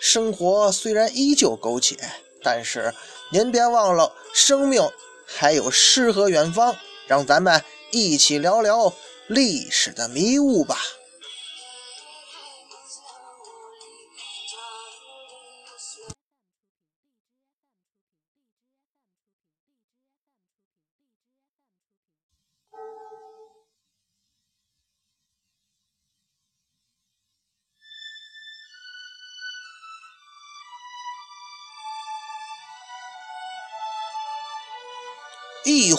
生活虽然依旧苟且，但是您别忘了，生命还有诗和远方。让咱们一起聊聊历史的迷雾吧。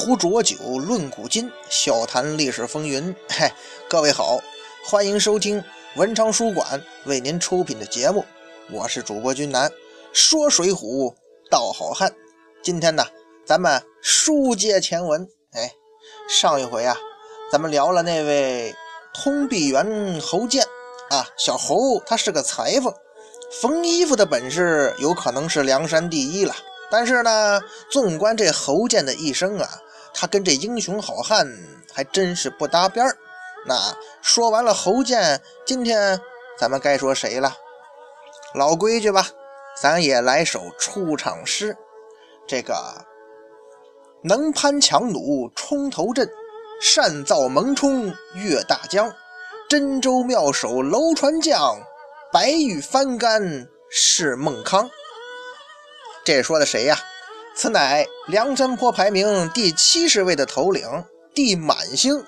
壶浊酒论古今，笑谈历史风云。嘿，各位好，欢迎收听文昌书馆为您出品的节目，我是主播君南，说水浒道好汉。今天呢，咱们书接前文。哎，上一回啊，咱们聊了那位通臂猿侯健啊，小侯他是个裁缝，缝衣服的本事有可能是梁山第一了。但是呢，纵观这侯健的一生啊，他跟这英雄好汉还真是不搭边儿。那说完了侯健，今天咱们该说谁了？老规矩吧，咱也来首出场诗。这个能攀强弩冲头阵，善造猛冲越大江，真州妙手楼船将，白玉翻竿是孟康。这说的谁呀？此乃梁山坡排名第七十位的头领地满星，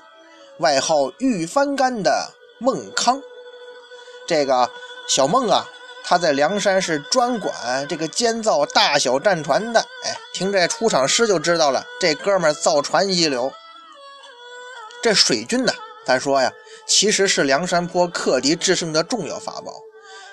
外号玉翻干的孟康。这个小孟啊，他在梁山是专管这个监造大小战船的。哎，听这出场诗就知道了，这哥们造船一流。这水军呢，咱说呀，其实是梁山坡克敌制胜的重要法宝。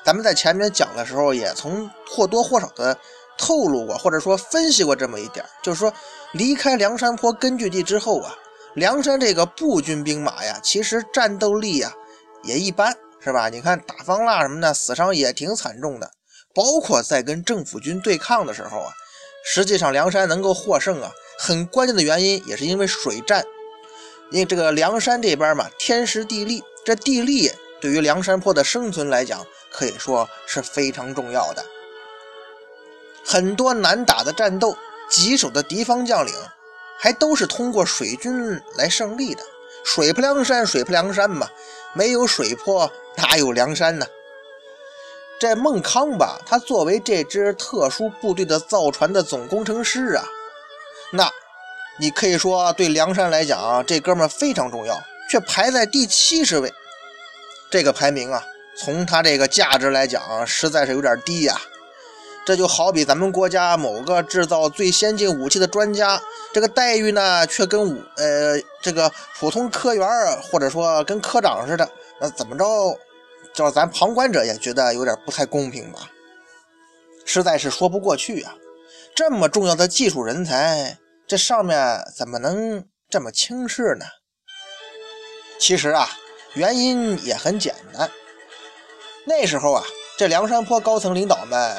咱们在前面讲的时候，也从或多或少的。透露过，或者说分析过这么一点，就是说离开梁山坡根据地之后啊，梁山这个步军兵马呀，其实战斗力呀也一般，是吧？你看打方腊什么的，死伤也挺惨重的。包括在跟政府军对抗的时候啊，实际上梁山能够获胜啊，很关键的原因也是因为水战。因为这个梁山这边嘛，天时地利，这地利对于梁山坡的生存来讲，可以说是非常重要的。很多难打的战斗，棘手的敌方将领，还都是通过水军来胜利的。水泊梁山，水泊梁山嘛，没有水泊哪有梁山呢？这孟康吧，他作为这支特殊部队的造船的总工程师啊，那你可以说对梁山来讲，这哥们非常重要，却排在第七十位。这个排名啊，从他这个价值来讲，实在是有点低呀。这就好比咱们国家某个制造最先进武器的专家，这个待遇呢，却跟武呃这个普通科员或者说跟科长似的，那怎么着，叫咱旁观者也觉得有点不太公平吧？实在是说不过去啊！这么重要的技术人才，这上面怎么能这么轻视呢？其实啊，原因也很简单，那时候啊，这梁山坡高层领导们。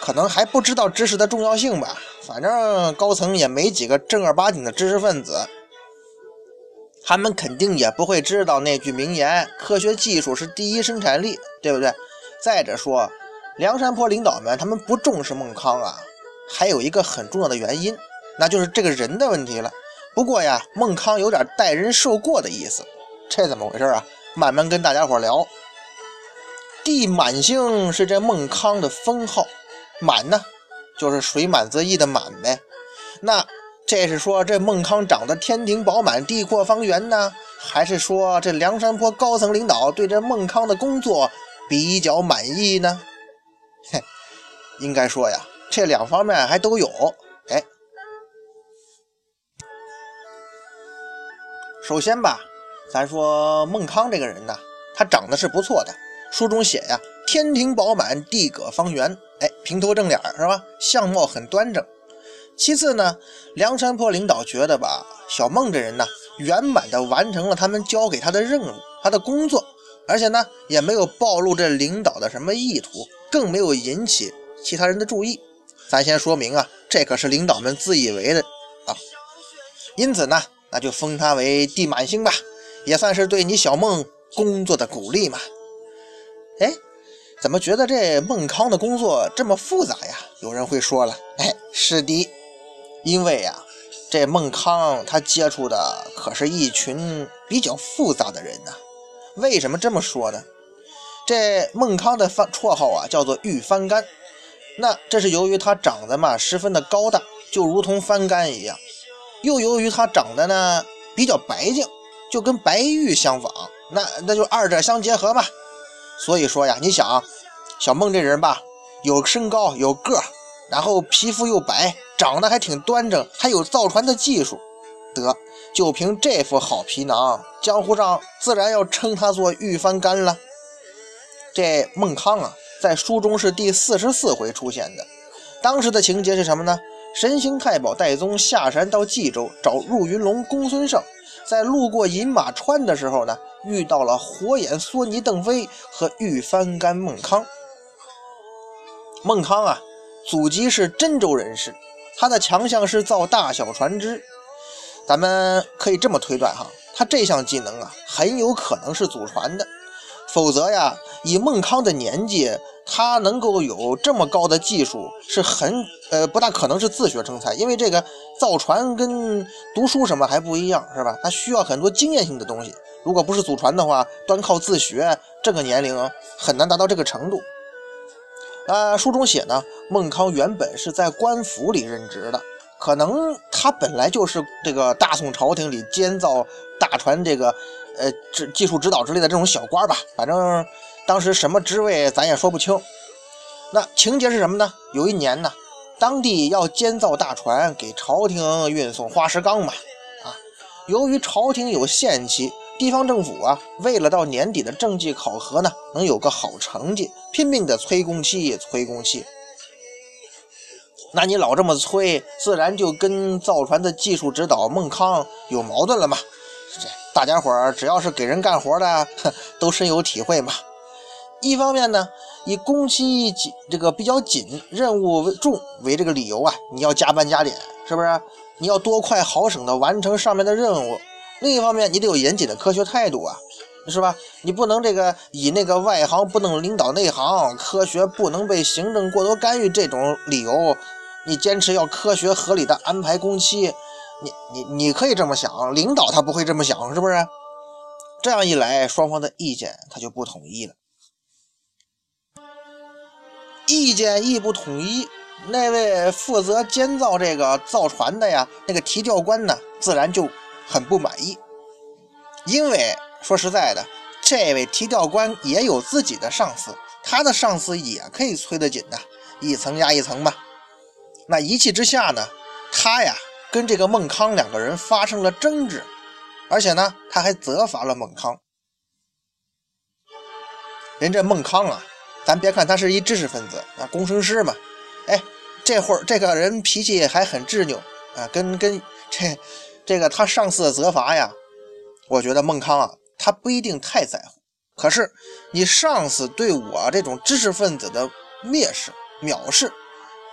可能还不知道知识的重要性吧，反正高层也没几个正儿八经的知识分子，他们肯定也不会知道那句名言：“科学技术是第一生产力”，对不对？再者说，梁山坡领导们他们不重视孟康啊，还有一个很重要的原因，那就是这个人的问题了。不过呀，孟康有点待人受过的意思，这怎么回事啊？慢慢跟大家伙聊。地满星是这孟康的封号。满呢，就是水满则溢的满呗。那这是说这孟康长得天庭饱满、地阔方圆呢，还是说这梁山坡高层领导对这孟康的工作比较满意呢？嘿，应该说呀，这两方面还都有。哎，首先吧，咱说孟康这个人呢，他长得是不错的。书中写呀。天庭饱满，地阁方圆，哎，平头正脸是吧？相貌很端正。其次呢，梁山泊领导觉得吧，小孟这人呢，圆满的完成了他们交给他的任务，他的工作，而且呢，也没有暴露这领导的什么意图，更没有引起其他人的注意。咱先说明啊，这可是领导们自以为的啊。因此呢，那就封他为地满星吧，也算是对你小孟工作的鼓励嘛。哎，怎么觉得这孟康的工作这么复杂呀？有人会说了，哎，是的。因为呀，这孟康他接触的可是一群比较复杂的人呐。为什么这么说呢？这孟康的番绰号啊叫做玉番干，那这是由于他长得嘛十分的高大，就如同番干一样；又由于他长得呢比较白净，就跟白玉相仿，那那就二者相结合嘛。所以说呀，你想，小孟这人吧，有身高有个儿。然后皮肤又白，长得还挺端正，还有造船的技术，得就凭这副好皮囊，江湖上自然要称他做玉翻干了。这孟康啊，在书中是第四十四回出现的。当时的情节是什么呢？神行太保戴宗下山到冀州找入云龙公孙胜，在路过饮马川的时候呢，遇到了火眼狻猊邓飞和玉翻干孟康。孟康啊。祖籍是真州人士，他的强项是造大小船只。咱们可以这么推断哈，他这项技能啊，很有可能是祖传的。否则呀，以孟康的年纪，他能够有这么高的技术，是很呃不大可能是自学成才，因为这个造船跟读书什么还不一样，是吧？他需要很多经验性的东西。如果不是祖传的话，端靠自学，这个年龄很难达到这个程度。呃，书中写呢，孟康原本是在官府里任职的，可能他本来就是这个大宋朝廷里监造大船这个，呃，指技术指导之类的这种小官吧。反正当时什么职位咱也说不清。那情节是什么呢？有一年呢，当地要监造大船给朝廷运送花石纲嘛，啊，由于朝廷有限期。地方政府啊，为了到年底的政绩考核呢，能有个好成绩，拼命的催工期，催工期。那你老这么催，自然就跟造船的技术指导孟康有矛盾了嘛。这大家伙儿只要是给人干活的，都深有体会嘛。一方面呢，以工期紧这个比较紧，任务重为这个理由啊，你要加班加点，是不是？你要多快好省的完成上面的任务。另一方面，你得有严谨的科学态度啊，是吧？你不能这个以那个外行不能领导内行，科学不能被行政过多干预这种理由，你坚持要科学合理的安排工期，你你你可以这么想，领导他不会这么想，是不是？这样一来，双方的意见他就不统一了，意见一不统一，那位负责监造这个造船的呀，那个提调官呢，自然就。很不满意，因为说实在的，这位提调官也有自己的上司，他的上司也可以催得紧的，一层压一层嘛。那一气之下呢，他呀跟这个孟康两个人发生了争执，而且呢他还责罚了孟康。人这孟康啊，咱别看他是一知识分子啊，工程师嘛，哎，这会儿这个人脾气还很执拗啊，跟跟这。这个他上司的责罚呀，我觉得孟康啊，他不一定太在乎。可是你上司对我这种知识分子的蔑视、藐视，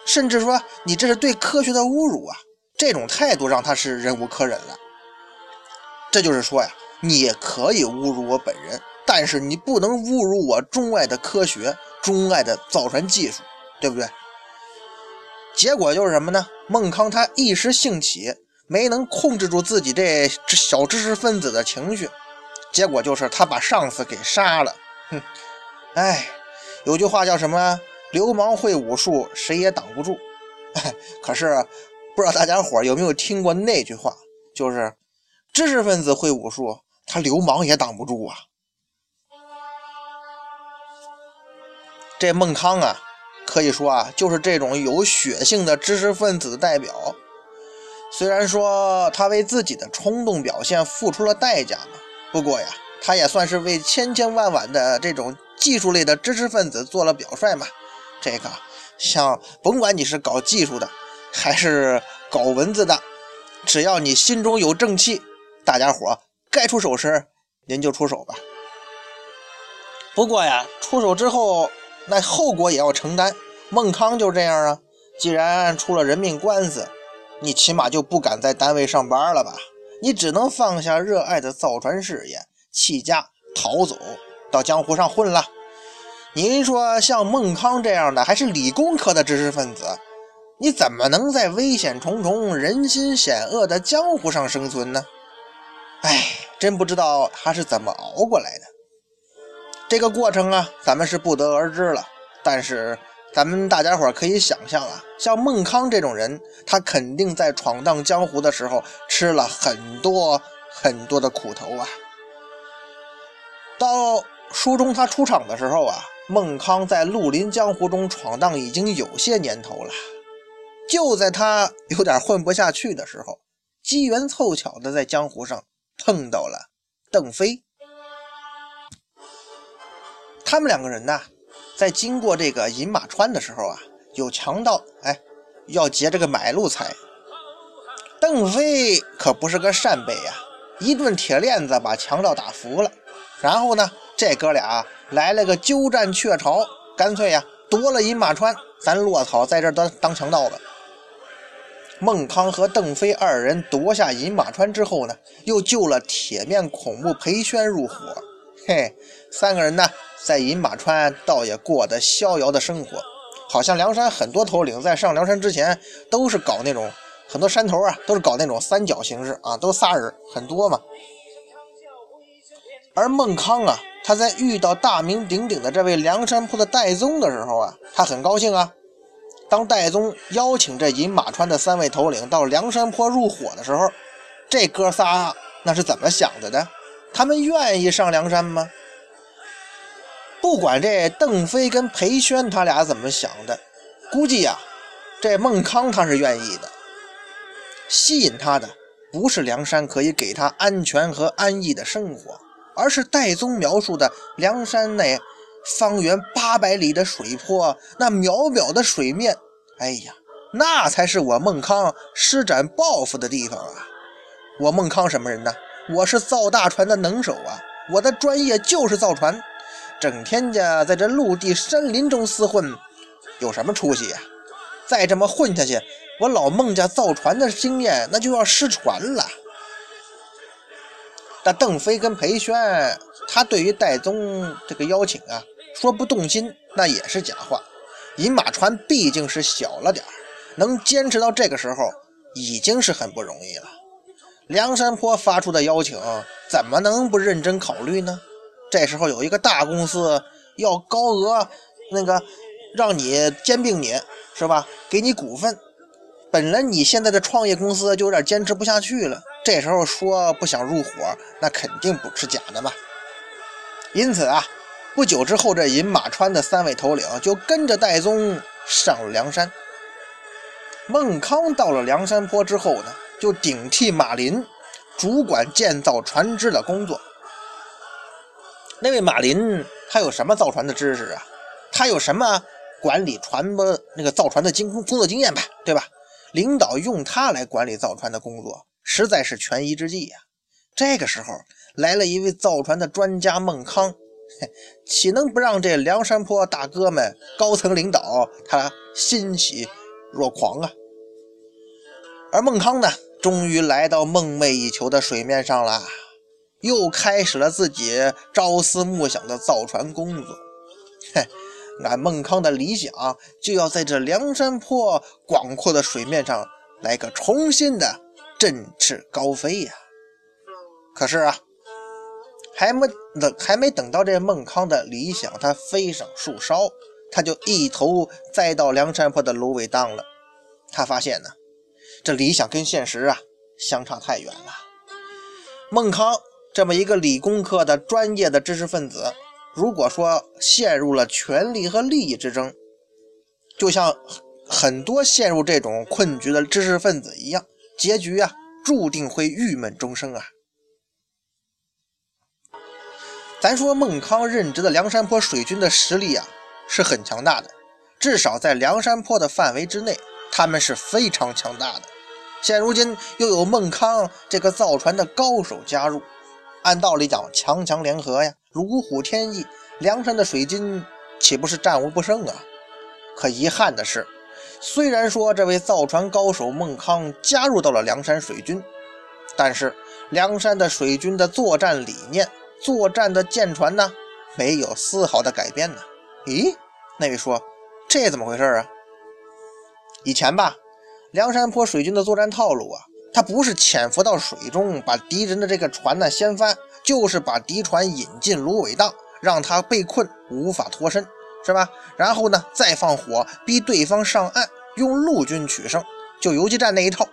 甚至说你这是对科学的侮辱啊，这种态度让他是忍无可忍了。这就是说呀，你可以侮辱我本人，但是你不能侮辱我钟爱的科学、钟爱的造船技术，对不对？结果就是什么呢？孟康他一时兴起。没能控制住自己这小知识分子的情绪，结果就是他把上司给杀了。哼，哎，有句话叫什么？流氓会武术，谁也挡不住。可是不知道大家伙有没有听过那句话，就是知识分子会武术，他流氓也挡不住啊。这孟康啊，可以说啊，就是这种有血性的知识分子的代表。虽然说他为自己的冲动表现付出了代价嘛，不过呀，他也算是为千千万万的这种技术类的知识分子做了表率嘛。这个像甭管你是搞技术的还是搞文字的，只要你心中有正气，大家伙该出手时您就出手吧。不过呀，出手之后那后果也要承担。孟康就这样啊，既然出了人命官司，你起码就不敢在单位上班了吧？你只能放下热爱的造船事业，弃家逃走到江湖上混了。您说像孟康这样的，还是理工科的知识分子，你怎么能在危险重重、人心险恶的江湖上生存呢？哎，真不知道他是怎么熬过来的。这个过程啊，咱们是不得而知了，但是。咱们大家伙可以想象啊，像孟康这种人，他肯定在闯荡江湖的时候吃了很多很多的苦头啊。到书中他出场的时候啊，孟康在绿林江湖中闯荡已经有些年头了。就在他有点混不下去的时候，机缘凑巧的在江湖上碰到了邓飞。他们两个人呢？在经过这个饮马川的时候啊，有强盗哎，要劫这个买路财。邓飞可不是个善辈呀，一顿铁链子把强盗打服了。然后呢，这哥俩来了个鸠占鹊巢，干脆呀夺了饮马川，咱落草在这当当强盗吧。孟康和邓飞二人夺下饮马川之后呢，又救了铁面孔目裴宣入伙。嘿，三个人呢？在饮马川倒也过得逍遥的生活，好像梁山很多头领在上梁山之前都是搞那种很多山头啊，都是搞那种三角形式啊，都仨人很多嘛。而孟康啊，他在遇到大名鼎鼎的这位梁山泊的戴宗的时候啊，他很高兴啊。当戴宗邀请这饮马川的三位头领到梁山泊入伙的时候，这哥仨那是怎么想的呢？他们愿意上梁山吗？不管这邓飞跟裴宣他俩怎么想的，估计呀，这孟康他是愿意的。吸引他的不是梁山可以给他安全和安逸的生活，而是戴宗描述的梁山内方圆八百里的水泊，那渺渺的水面。哎呀，那才是我孟康施展抱负的地方啊！我孟康什么人呢？我是造大船的能手啊！我的专业就是造船。整天家在这陆地山林中厮混，有什么出息呀？再这么混下去，我老孟家造船的经验那就要失传了。但邓飞跟裴宣，他对于戴宗这个邀请啊，说不动心那也是假话。饮马船毕竟是小了点能坚持到这个时候已经是很不容易了。梁山泊发出的邀请，怎么能不认真考虑呢？这时候有一个大公司要高额那个让你兼并你是吧？给你股份。本来你现在的创业公司就有点坚持不下去了，这时候说不想入伙，那肯定不是假的嘛。因此啊，不久之后，这饮马川的三位头领就跟着戴宗上了梁山。孟康到了梁山坡之后呢，就顶替马林，主管建造船只的工作。那位马林，他有什么造船的知识啊？他有什么管理船舶那个造船的经工作经验吧？对吧？领导用他来管理造船的工作，实在是权宜之计呀。这个时候来了一位造船的专家孟康，岂能不让这梁山坡大哥们、高层领导他欣喜若狂啊？而孟康呢，终于来到梦寐以求的水面上了。又开始了自己朝思暮想的造船工作。嘿，俺孟康的理想就要在这梁山泊广阔的水面上来个重新的振翅高飞呀！可是啊，还没等还没等到这孟康的理想他飞上树梢，他就一头栽到梁山泊的芦苇荡了。他发现呢，这理想跟现实啊相差太远了。孟康。这么一个理工科的专业的知识分子，如果说陷入了权力和利益之争，就像很多陷入这种困局的知识分子一样，结局啊，注定会郁闷终生啊。咱说孟康任职的梁山泊水军的实力啊是很强大的，至少在梁山泊的范围之内，他们是非常强大的。现如今又有孟康这个造船的高手加入，按道理讲强强联合呀，如虎添翼，梁山的水军岂不是战无不胜啊？可遗憾的是，虽然说这位造船高手孟康加入到了梁山水军，但是梁山的水军的作战理念。作战的舰船呢，没有丝毫的改变呢。咦，那位说这怎么回事啊？以前吧，梁山泊水军的作战套路啊，他不是潜伏到水中把敌人的这个船呢掀翻，就是把敌船引进芦苇荡，让他被困无法脱身，是吧？然后呢，再放火逼对方上岸，用陆军取胜，就游击战那一套。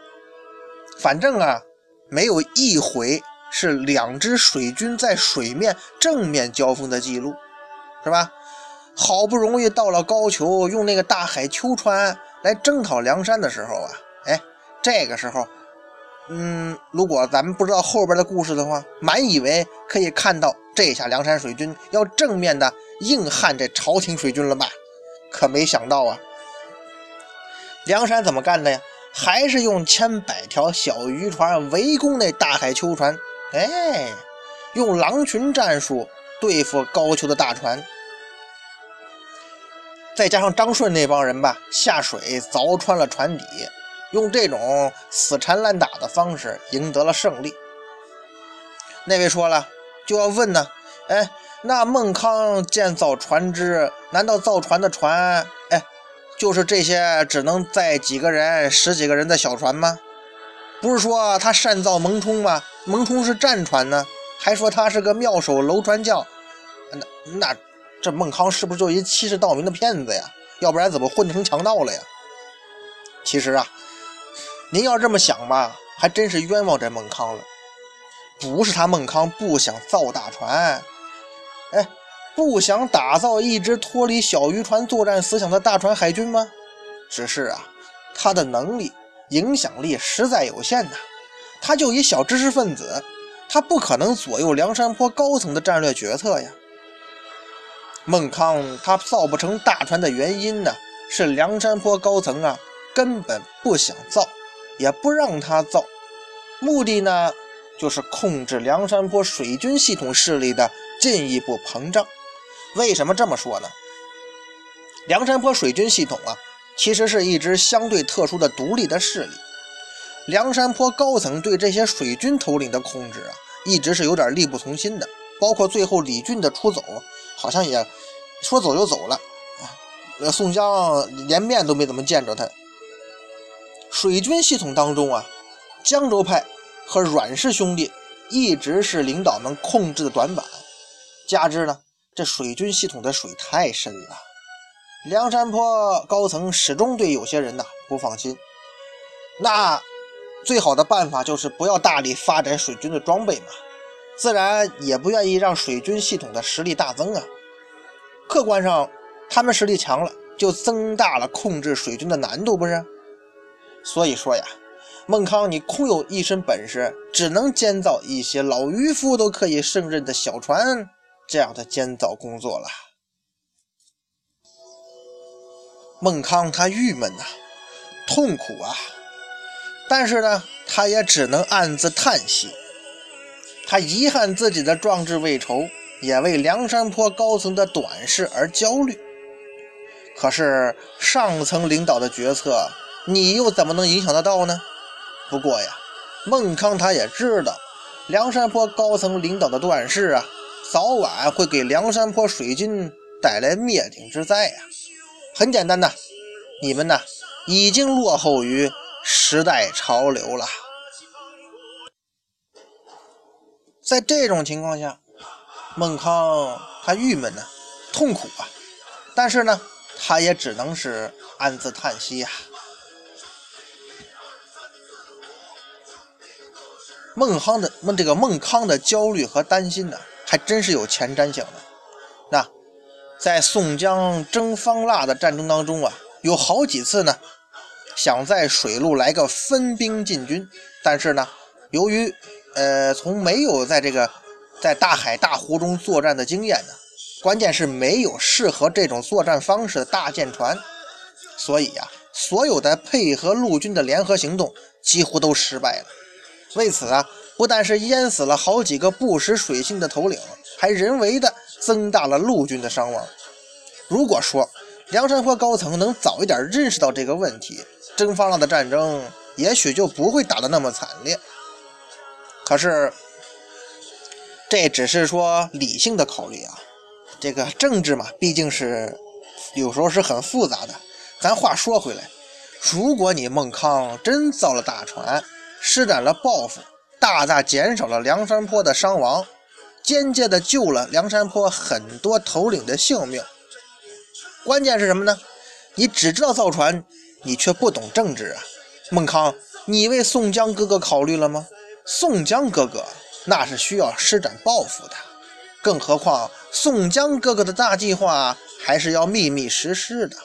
反正啊，没有一回。是两支水军在水面正面交锋的记录，是吧？好不容易到了高俅，用那个大海秋船来征讨梁山的时候啊，哎，这个时候，嗯，如果咱们不知道后边的故事的话，满以为可以看到这下梁山水军要正面的硬汉这朝廷水军了吧？可没想到啊，梁山怎么干的呀？还是用千百条小渔船围攻那大海秋船。哎，用狼群战术对付高俅的大船，再加上张顺那帮人吧，下水凿穿了船底，用这种死缠烂打的方式赢得了胜利。那位说了，就要问呢，哎，那孟康建造船只，难道造船的船，哎，就是这些只能载几个人、十几个人的小船吗？不是说他擅造蒙冲吗？蒙冲是战船呢，还说他是个妙手楼船匠，那那这孟康是不是就一欺世盗名的骗子呀？要不然怎么混成强盗了呀？其实啊，您要这么想吧，还真是冤枉这孟康了。不是他孟康不想造大船，哎，不想打造一支脱离小渔船作战思想的大船海军吗？只是啊，他的能力。影响力实在有限呐，他就一小知识分子，他不可能左右梁山泊高层的战略决策呀。孟康他造不成大船的原因呢，是梁山泊高层啊根本不想造，也不让他造，目的呢就是控制梁山泊水军系统势力的进一步膨胀。为什么这么说呢？梁山泊水军系统啊。其实是一支相对特殊的独立的势力。梁山泊高层对这些水军头领的控制啊，一直是有点力不从心的。包括最后李俊的出走，好像也说走就走了。呃，宋江连面都没怎么见着他。水军系统当中啊，江州派和阮氏兄弟一直是领导们控制的短板。加之呢，这水军系统的水太深了。梁山泊高层始终对有些人呐不放心，那最好的办法就是不要大力发展水军的装备嘛，自然也不愿意让水军系统的实力大增啊。客观上，他们实力强了，就增大了控制水军的难度，不是？所以说呀，孟康你空有一身本事，只能监造一些老渔夫都可以胜任的小船这样的建造工作了。孟康他郁闷呐，痛苦啊，但是呢，他也只能暗自叹息。他遗憾自己的壮志未酬，也为梁山泊高层的短视而焦虑。可是上层领导的决策，你又怎么能影响得到呢？不过呀，孟康他也知道，梁山泊高层领导的断事啊，早晚会给梁山泊水军带来灭顶之灾呀。很简单呐，你们呢已经落后于时代潮流了。在这种情况下，孟康他郁闷呢，痛苦啊，但是呢，他也只能是暗自叹息呀。孟康的孟这个孟康的焦虑和担心呢，还真是有前瞻性的。那。在宋江征方腊的战争当中啊，有好几次呢，想在水路来个分兵进军，但是呢，由于呃从没有在这个在大海大湖中作战的经验呢，关键是没有适合这种作战方式的大舰船，所以呀，所有的配合陆军的联合行动几乎都失败了。为此啊，不但是淹死了好几个不识水性的头领，还人为的增大了陆军的伤亡。如果说梁山泊高层能早一点认识到这个问题，征方腊的战争也许就不会打得那么惨烈。可是，这只是说理性的考虑啊，这个政治嘛，毕竟是有时候是很复杂的。咱话说回来，如果你孟康真造了大船，施展了抱负，大大减少了梁山泊的伤亡，间接的救了梁山泊很多头领的性命。关键是什么呢？你只知道造船，你却不懂政治啊！孟康，你为宋江哥哥考虑了吗？宋江哥哥那是需要施展抱负的，更何况宋江哥哥的大计划还是要秘密实施的。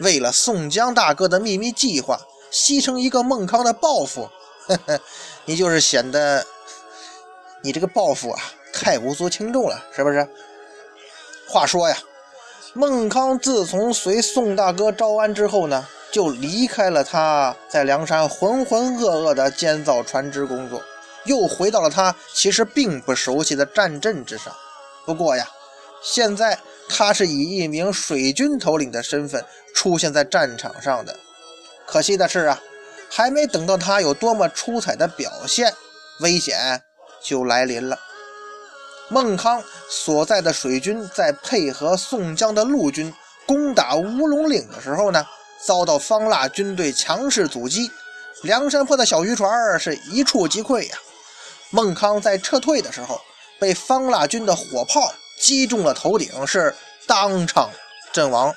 为了宋江大哥的秘密计划，牺牲一个孟康的抱负，呵呵，你就是显得你这个抱负啊太无足轻重了，是不是？话说呀。孟康自从随宋大哥招安之后呢，就离开了他在梁山浑浑噩噩的建造船只工作，又回到了他其实并不熟悉的战阵之上。不过呀，现在他是以一名水军头领的身份出现在战场上的。可惜的是啊，还没等到他有多么出彩的表现，危险就来临了。孟康所在的水军在配合宋江的陆军攻打乌龙岭的时候呢，遭到方腊军队强势阻击，梁山泊的小渔船是一触即溃呀。孟康在撤退的时候，被方腊军的火炮击中了头顶，是当场阵亡。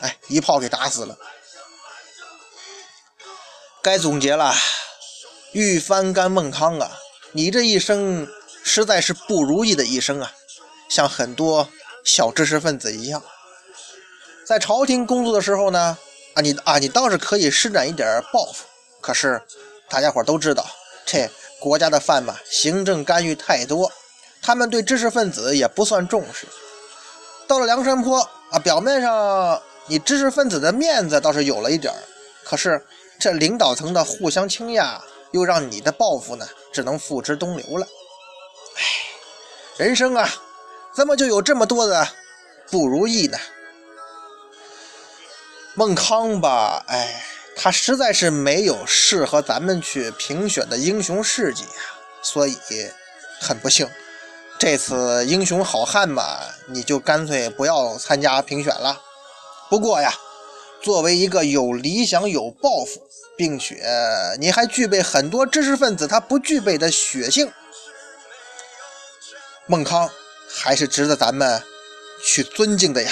哎，一炮给打死了。该总结了，欲翻干孟康啊，你这一生。实在是不如意的一生啊，像很多小知识分子一样，在朝廷工作的时候呢，啊你啊你倒是可以施展一点抱负，可是大家伙都知道，这国家的饭嘛，行政干预太多，他们对知识分子也不算重视。到了梁山坡啊，表面上你知识分子的面子倒是有了一点可是这领导层的互相倾轧，又让你的抱负呢，只能付之东流了。唉，人生啊，怎么就有这么多的不如意呢？孟康吧，哎，他实在是没有适合咱们去评选的英雄事迹啊，所以很不幸，这次英雄好汉嘛，你就干脆不要参加评选了。不过呀，作为一个有理想、有抱负，并且你还具备很多知识分子他不具备的血性。孟康还是值得咱们去尊敬的呀。